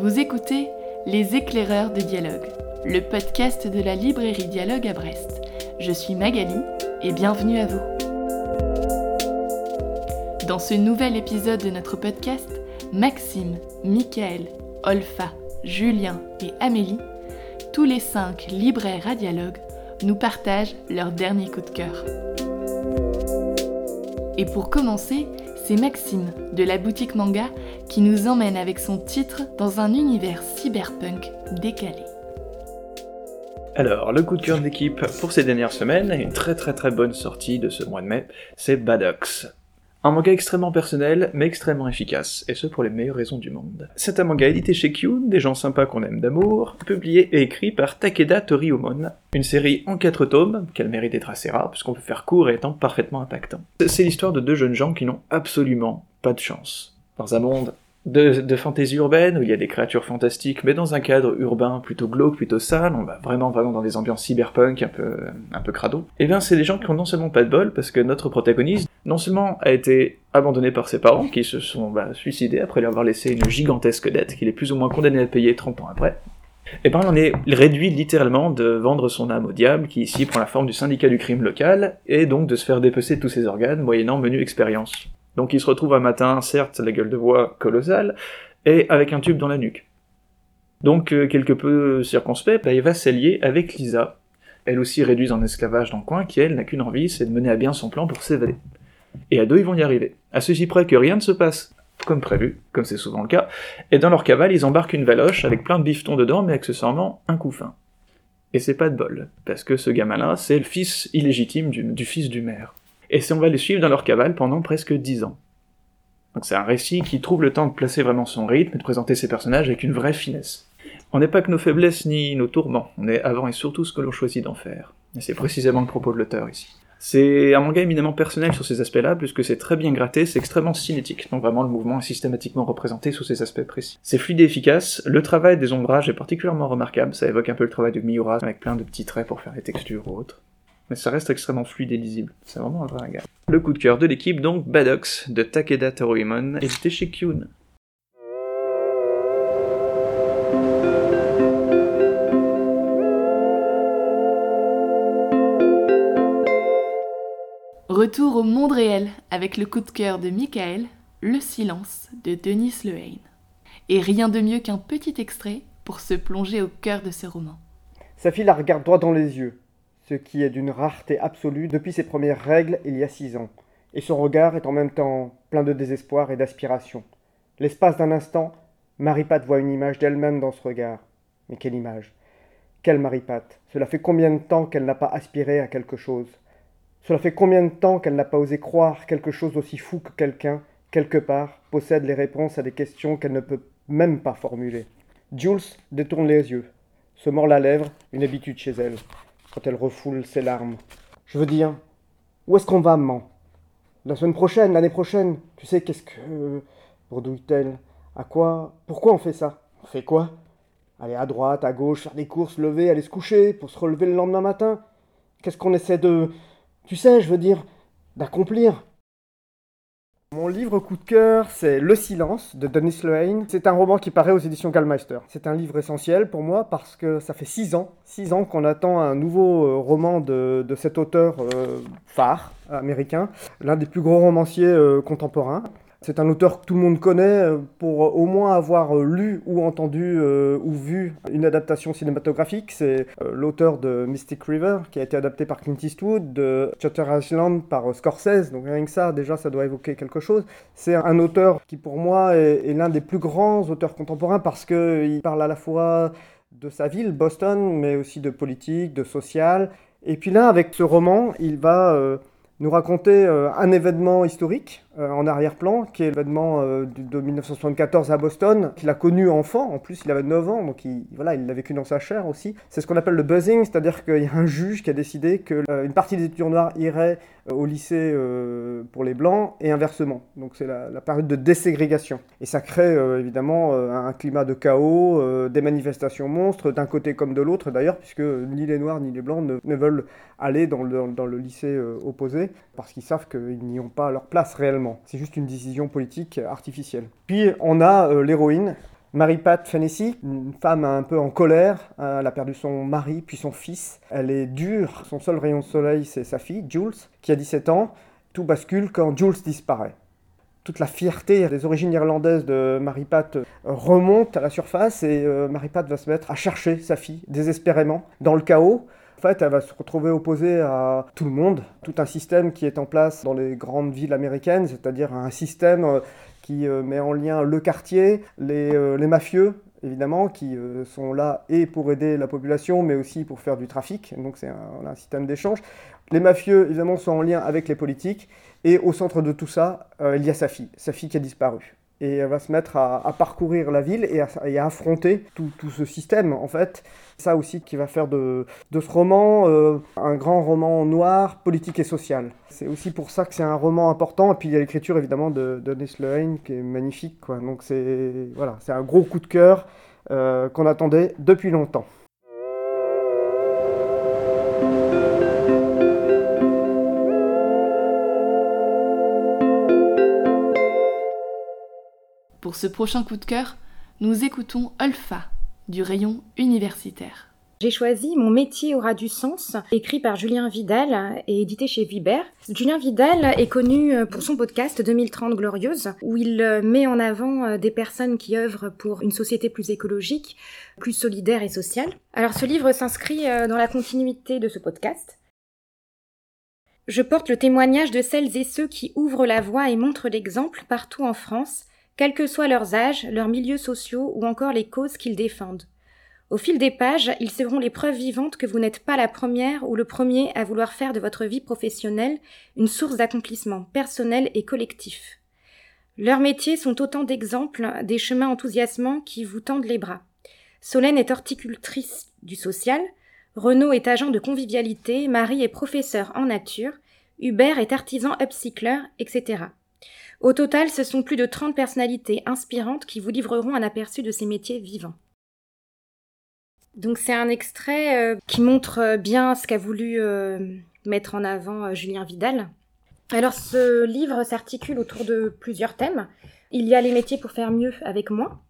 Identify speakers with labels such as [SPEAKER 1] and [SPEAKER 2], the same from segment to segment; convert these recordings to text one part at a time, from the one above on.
[SPEAKER 1] Vous écoutez Les éclaireurs de dialogue, le podcast de la librairie Dialogue à Brest. Je suis Magali et bienvenue à vous. Dans ce nouvel épisode de notre podcast, Maxime, Michael, Olfa, Julien et Amélie, tous les cinq libraires à dialogue, nous partagent leur dernier coup de cœur. Et pour commencer, c'est Maxime de la boutique manga qui nous emmène avec son titre dans un univers cyberpunk décalé.
[SPEAKER 2] Alors, le coup de cœur de l'équipe pour ces dernières semaines, une très très très bonne sortie de ce mois de mai, c'est Badox. Un manga extrêmement personnel, mais extrêmement efficace, et ce pour les meilleures raisons du monde. C'est un manga édité chez Kyun, des gens sympas qu'on aime d'amour, publié et écrit par Takeda Toriumon, une série en quatre tomes, qu'elle mérite d'être assez rare, puisqu'on peut faire court et étant parfaitement impactant. C'est l'histoire de deux jeunes gens qui n'ont absolument pas de chance. Dans un monde de, fantaisie urbaine, où il y a des créatures fantastiques, mais dans un cadre urbain plutôt glauque, plutôt sale, on va vraiment vraiment dans des ambiances cyberpunk un peu, un peu crado. Et eh bien c'est des gens qui ont non seulement pas de bol, parce que notre protagoniste, non seulement a été abandonné par ses parents, qui se sont bah, suicidés après lui avoir laissé une gigantesque dette qu'il est plus ou moins condamné à payer 30 ans après, et bien on est réduit littéralement de vendre son âme au diable, qui ici prend la forme du syndicat du crime local, et donc de se faire dépecer tous ses organes, moyennant menu expérience. Donc il se retrouve un matin, certes, la gueule de bois colossale, et avec un tube dans la nuque. Donc, euh, quelque peu circonspect, bah, il va s'allier avec Lisa, elle aussi réduite en esclavage dans le coin, qui elle n'a qu'une envie, c'est de mener à bien son plan pour s'évader. Et à deux, ils vont y arriver. À ceci près que rien ne se passe comme prévu, comme c'est souvent le cas, et dans leur cavale, ils embarquent une valoche avec plein de bifetons dedans, mais accessoirement un couffin. Et c'est pas de bol, parce que ce gamin-là, c'est le fils illégitime du, du fils du maire et on va les suivre dans leur cavale pendant presque dix ans. Donc c'est un récit qui trouve le temps de placer vraiment son rythme et de présenter ses personnages avec une vraie finesse. On n'est pas que nos faiblesses ni nos tourments, on est avant et surtout ce que l'on choisit d'en faire. Et c'est précisément le propos de l'auteur ici. C'est un manga éminemment personnel sur ces aspects-là, puisque c'est très bien gratté, c'est extrêmement cinétique, donc vraiment le mouvement est systématiquement représenté sous ces aspects précis. C'est fluide et efficace, le travail des ombrages est particulièrement remarquable, ça évoque un peu le travail de Miura, avec plein de petits traits pour faire les textures ou autres mais ça reste extrêmement fluide et lisible. C'est vraiment un vrai regard. Le coup de cœur de l'équipe, donc Badox, de Takeda Teruimon, édité chez Kyun.
[SPEAKER 1] Retour au monde réel avec le coup de cœur de Michael, Le silence de Denis Lehane. Et rien de mieux qu'un petit extrait pour se plonger au cœur de ce roman.
[SPEAKER 3] Sa fille la regarde droit dans les yeux ce qui est d'une rareté absolue depuis ses premières règles il y a six ans, et son regard est en même temps plein de désespoir et d'aspiration. L'espace d'un instant, Marie-Pat voit une image d'elle-même dans ce regard. Mais quelle image? Quelle Marie-Pat Cela fait combien de temps qu'elle n'a pas aspiré à quelque chose? Cela fait combien de temps qu'elle n'a pas osé croire quelque chose aussi fou que quelqu'un, quelque part, possède les réponses à des questions qu'elle ne peut même pas formuler Jules détourne les yeux, se mord la lèvre, une habitude chez elle quand elle refoule ses larmes. Je veux dire, où est-ce qu'on va, maman? La semaine prochaine, l'année prochaine Tu sais, qu'est-ce que. bredouille-t-elle. À quoi Pourquoi on fait ça? On fait quoi? Aller à droite, à gauche, faire des courses, lever, aller se coucher, pour se relever le lendemain matin? Qu'est-ce qu'on essaie de. Tu sais, je veux dire, d'accomplir mon livre coup de cœur, c'est Le silence de Dennis Lehane. C'est un roman qui paraît aux éditions Gallmeister. C'est un livre essentiel pour moi parce que ça fait six ans, six ans qu'on attend un nouveau euh, roman de, cet auteur euh, phare américain, l'un des plus gros romanciers euh, contemporains. C'est un auteur que tout le monde connaît euh, pour au moins avoir euh, lu ou entendu euh, ou vu une adaptation cinématographique. C'est l'auteur de Mystic River qui a été adapté par Clint Eastwood, de Shutter Island par Scorsese. Donc rien que ça, déjà, ça doit évoquer quelque chose. C'est un auteur qui pour moi est, l'un des plus grands auteurs contemporains parce qu'il parle à la fois de sa ville, Boston, mais aussi de politique, de social. Et puis là, avec ce roman, il va nous raconter euh, un événement historique euh, en arrière-plan, qui est l'événement euh, de 1974 à Boston, qu'il a connu enfant, en plus il avait 9 ans, donc il, voilà, il l'a vécu dans sa chair aussi. C'est ce qu'on appelle le buzzing, c'est-à-dire qu'il y a un juge qui a décidé qu'une partie des étudiants noirs irait au lycée pour les blancs et inversement. Donc c'est la, période de déségrégation. Et ça crée évidemment un climat de chaos, des manifestations monstres d'un côté comme de l'autre d'ailleurs, puisque ni les noirs ni les blancs ne, ne veulent aller dans le, dans le lycée opposé, parce qu'ils savent qu'ils n'y ont pas leur place réellement. C'est juste une décision politique artificielle. Puis on a euh, l'héroïne, Marie-Pat Fennessy, une femme un peu en colère, elle a perdu son mari puis son fils. Elle est dure, son seul rayon de soleil c'est sa fille, Jules, qui a 17 ans. Tout bascule quand Jules disparaît. Toute la fierté des origines irlandaises de Marie-Pat remonte à la surface et euh, Marie-Pat va se mettre à chercher sa fille désespérément dans le chaos. En fait, elle va se retrouver opposée à tout le monde, tout un système qui est en place dans les grandes villes américaines, c'est-à-dire un système euh, qui euh, met en lien le quartier, les, euh, mafieux, évidemment, qui sont là et pour aider la population, mais aussi pour faire du trafic. Donc c'est un, système d'échange. Les mafieux, évidemment, sont en lien avec les politiques. Et au centre de tout ça, il y a sa fille, sa fille qui a disparu. Et elle va se mettre à, parcourir la ville et à, affronter tout, ce système, en fait. Ça aussi qui va faire de, ce roman euh, un grand roman noir, politique et social. C'est aussi pour ça que c'est un roman important. Et puis il y a l'écriture, évidemment, de, de Lehane qui est magnifique. Donc c'est voilà, un gros coup de cœur euh, qu'on attendait depuis longtemps.
[SPEAKER 1] Pour ce prochain coup de cœur, nous écoutons Olfa du rayon universitaire.
[SPEAKER 4] J'ai choisi Mon métier aura du sens, écrit par Julien Vidal et édité chez Vibert. Julien Vidal est connu pour son podcast 2030 Glorieuse, où il met en avant des personnes qui œuvrent pour une société plus écologique, plus solidaire et sociale. Alors ce livre s'inscrit dans la continuité de ce podcast. Je porte le témoignage de celles et ceux qui ouvrent la voie et montrent l'exemple partout en France, quels que soient leurs âges, leurs milieux sociaux ou encore les causes qu'ils défendent. Au fil des pages, ils seront les preuves vivantes que vous n'êtes pas la première ou le premier à vouloir faire de votre vie professionnelle une source d'accomplissement personnel et collectif. Leurs métiers sont autant d'exemples des chemins enthousiasmants qui vous tendent les bras. Solène est horticultrice du social, Renaud est agent de convivialité, Marie est professeur en nature, Hubert est artisan upcycler, etc. Au total, ce sont plus de 30 personnalités inspirantes qui vous livreront un aperçu de ces métiers vivants. Donc c'est un extrait euh, qui montre bien ce qu'a voulu euh, mettre en avant euh, Julien Vidal. Alors ce livre s'articule autour de plusieurs thèmes. Il y a les métiers pour faire mieux avec moi,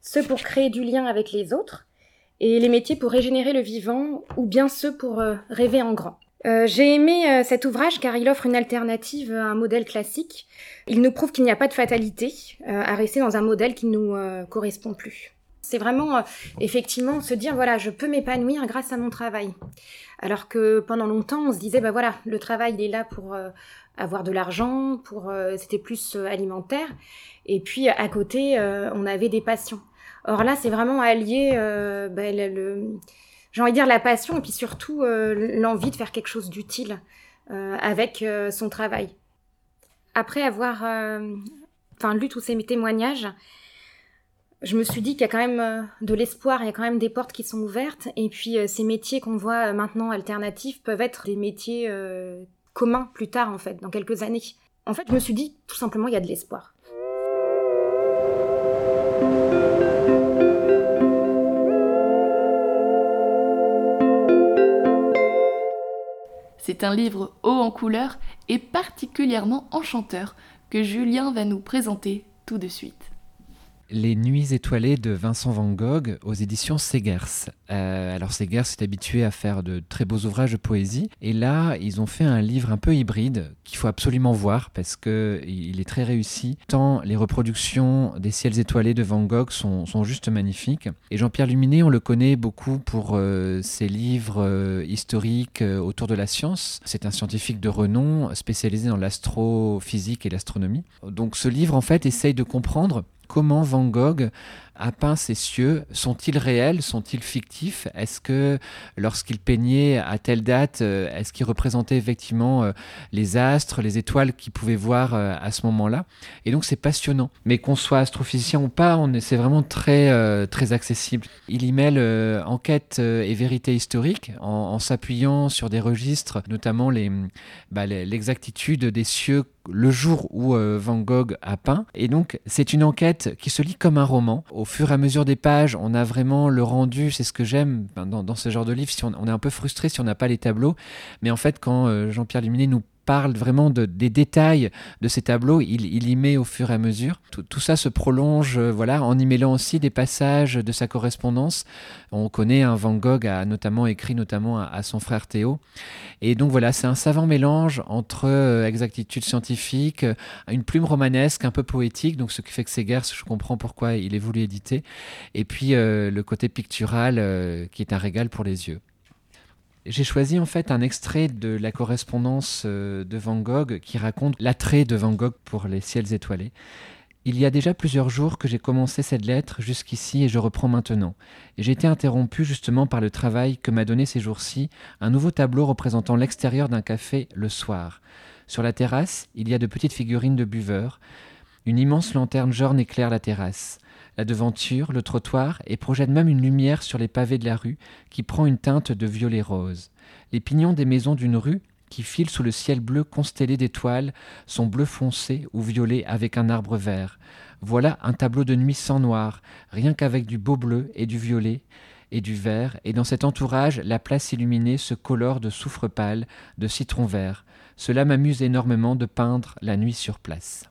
[SPEAKER 4] ceux pour créer du lien avec les autres, et les métiers pour régénérer le vivant, ou bien ceux pour rêver en grand. Euh, j'ai aimé euh, cet ouvrage car il offre une alternative à un modèle classique. Il nous prouve qu'il n'y a pas de fatalité euh, à rester dans un modèle qui ne nous correspond plus. C'est vraiment effectivement se dire voilà, je peux m'épanouir grâce à mon travail. Alors que pendant longtemps, on se disait bah voilà, le travail il est là pour avoir de l'argent, pour c'était plus alimentaire. Et puis à côté, on avait des passions. Or là, c'est vraiment allier bah, le, le j'ai envie de dire la passion et puis surtout euh, l'envie de faire quelque chose d'utile euh, avec euh, son travail. Après avoir lu tous ces témoignages, je me suis dit qu'il y a quand même de l'espoir, il y a quand même des portes qui sont ouvertes et puis ces métiers qu'on voit maintenant alternatifs peuvent être des métiers communs plus tard en fait, dans quelques années. En fait, je me suis dit tout simplement il y a de l'espoir.
[SPEAKER 1] C'est un livre haut en couleur et particulièrement enchanteur que Julien va nous présenter tout de suite.
[SPEAKER 5] Les Nuits étoilées de Vincent Van Gogh aux éditions Segers. Euh, alors Segers est habitué à faire de très beaux ouvrages de poésie et là ils ont fait un livre un peu hybride qu'il faut absolument voir parce que il est très réussi. Tant les reproductions des ciels étoilés de Van Gogh sont, sont juste magnifiques. Et Jean-Pierre Luminet on le connaît beaucoup pour euh, ses livres euh, historiques autour de la science. C'est un scientifique de renom spécialisé dans l'astrophysique et l'astronomie. Donc ce livre en fait essaye de comprendre comment Van Gogh a peint ces cieux Sont-ils réels Sont-ils fictifs? Est-ce que lorsqu'il peignait à telle date, euh, est-ce qu'il représentait effectivement euh, les astres, les étoiles qu'il pouvait voir euh, à ce moment-là? Et donc c'est passionnant. Mais qu'on soit astrophysicien ou pas, c'est vraiment très, très accessible. Il y mêle enquête et vérité historique en, s'appuyant sur des registres, notamment bah, l'exactitude des cieux le jour où Van Gogh a peint. Et donc c'est une enquête qui se lit comme un roman. Au fur et à mesure des pages, on a vraiment le rendu, c'est ce que j'aime dans, dans, ce genre de livre, si on, on, est un peu frustré si on n'a pas les tableaux, mais en fait quand euh, Jean-Pierre Luminet nous parle vraiment de, des détails de ces tableaux, il, y met au fur et à mesure. Tout, ça se prolonge, euh, voilà, en y mêlant aussi des passages de sa correspondance. On connaît un Van Gogh a notamment écrit notamment à, son frère Théo. Et donc voilà, c'est un savant mélange entre euh, exactitude scientifique, une plume romanesque un peu poétique, donc ce qui fait que Segers, je comprends pourquoi il est voulu éditer, et puis le côté pictural qui est un régal pour les yeux. J'ai choisi en fait un extrait de la correspondance euh, de Van Gogh qui raconte l'attrait de Van Gogh pour les ciels étoilés. Il y a déjà plusieurs jours que j'ai commencé cette lettre jusqu'ici et je reprends maintenant. J'ai été interrompu justement par le travail que m'a donné ces jours-ci un nouveau tableau représentant l'extérieur d'un café le soir. Sur la terrasse, il y a de petites figurines de buveurs. Une immense lanterne jaune éclaire la terrasse la devanture, le trottoir, et projette même une lumière sur les pavés de la rue qui prend une teinte de violet rose. Les pignons des maisons d'une rue qui filent sous le ciel bleu constellé d'étoiles sont bleu foncé ou violet avec un arbre vert. Voilà un tableau de nuit sans noir, rien qu'avec du beau bleu et du violet et du vert, et dans cet entourage, la place illuminée se colore de soufre pâle, de citron vert. Cela m'amuse énormément de peindre la nuit sur place.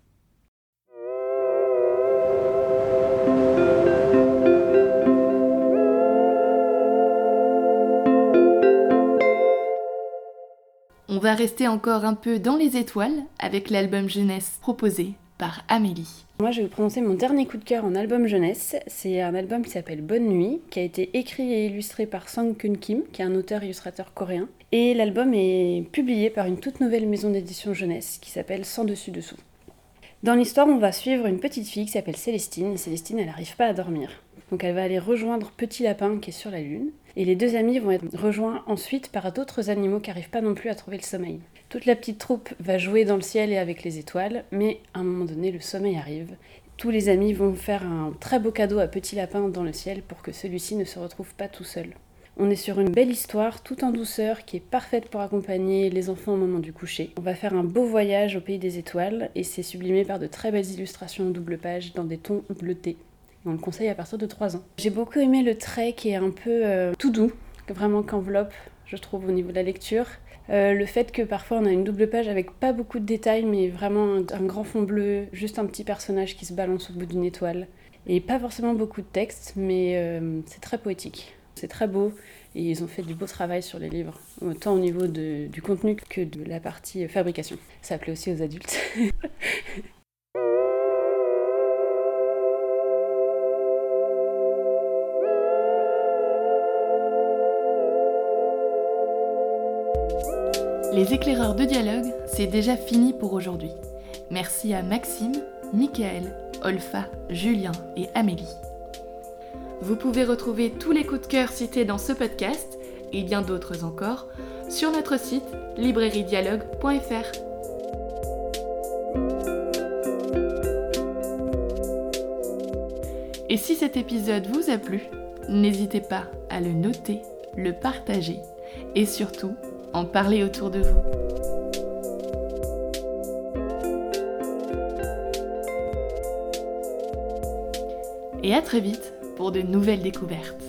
[SPEAKER 1] On va rester encore un peu dans les étoiles avec l'album jeunesse proposé par Amélie.
[SPEAKER 6] Moi, je vais vous prononcer mon dernier coup de cœur en album jeunesse. C'est un album qui s'appelle Bonne Nuit, qui a été écrit et illustré par Sang Kun Kim, qui est un auteur-illustrateur coréen. Et l'album est publié par une toute nouvelle maison d'édition jeunesse qui s'appelle Sans Dessus Dessous. Dans l'histoire, on va suivre une petite fille qui s'appelle Célestine. Célestine, elle n'arrive pas à dormir. Donc elle va aller rejoindre Petit Lapin qui est sur la Lune. Et les deux amis vont être rejoints ensuite par d'autres animaux qui n'arrivent pas non plus à trouver le sommeil. Toute la petite troupe va jouer dans le ciel et avec les étoiles, mais à un moment donné, le sommeil arrive. Tous les amis vont faire un très beau cadeau à Petit Lapin dans le ciel pour que celui-ci ne se retrouve pas tout seul. On est sur une belle histoire, tout en douceur, qui est parfaite pour accompagner les enfants au moment du coucher. On va faire un beau voyage au pays des étoiles, et c'est sublimé par de très belles illustrations en double page dans des tons bleutés. On le conseille à partir de 3 ans. J'ai beaucoup aimé le trait qui est un peu euh, tout doux, vraiment qu'enveloppe, je trouve, au niveau de la lecture. Euh, le fait que parfois on a une double page avec pas beaucoup de détails, mais vraiment un, grand fond bleu, juste un petit personnage qui se balance au bout d'une étoile. Et pas forcément beaucoup de texte, mais euh, c'est très poétique. C'est très beau et ils ont fait du beau travail sur les livres, autant au niveau du contenu que de la partie fabrication. Ça plaît aussi aux adultes.
[SPEAKER 1] Les éclaireurs de dialogue, c'est déjà fini pour aujourd'hui. Merci à Maxime, Michael, Olfa, Julien et Amélie. Vous pouvez retrouver tous les coups de cœur cités dans ce podcast et bien d'autres encore sur notre site librairiedialogue.fr. Et si cet épisode vous a plu, n'hésitez pas à le noter, le partager et surtout en parler autour de vous. Et à très vite pour de nouvelles découvertes.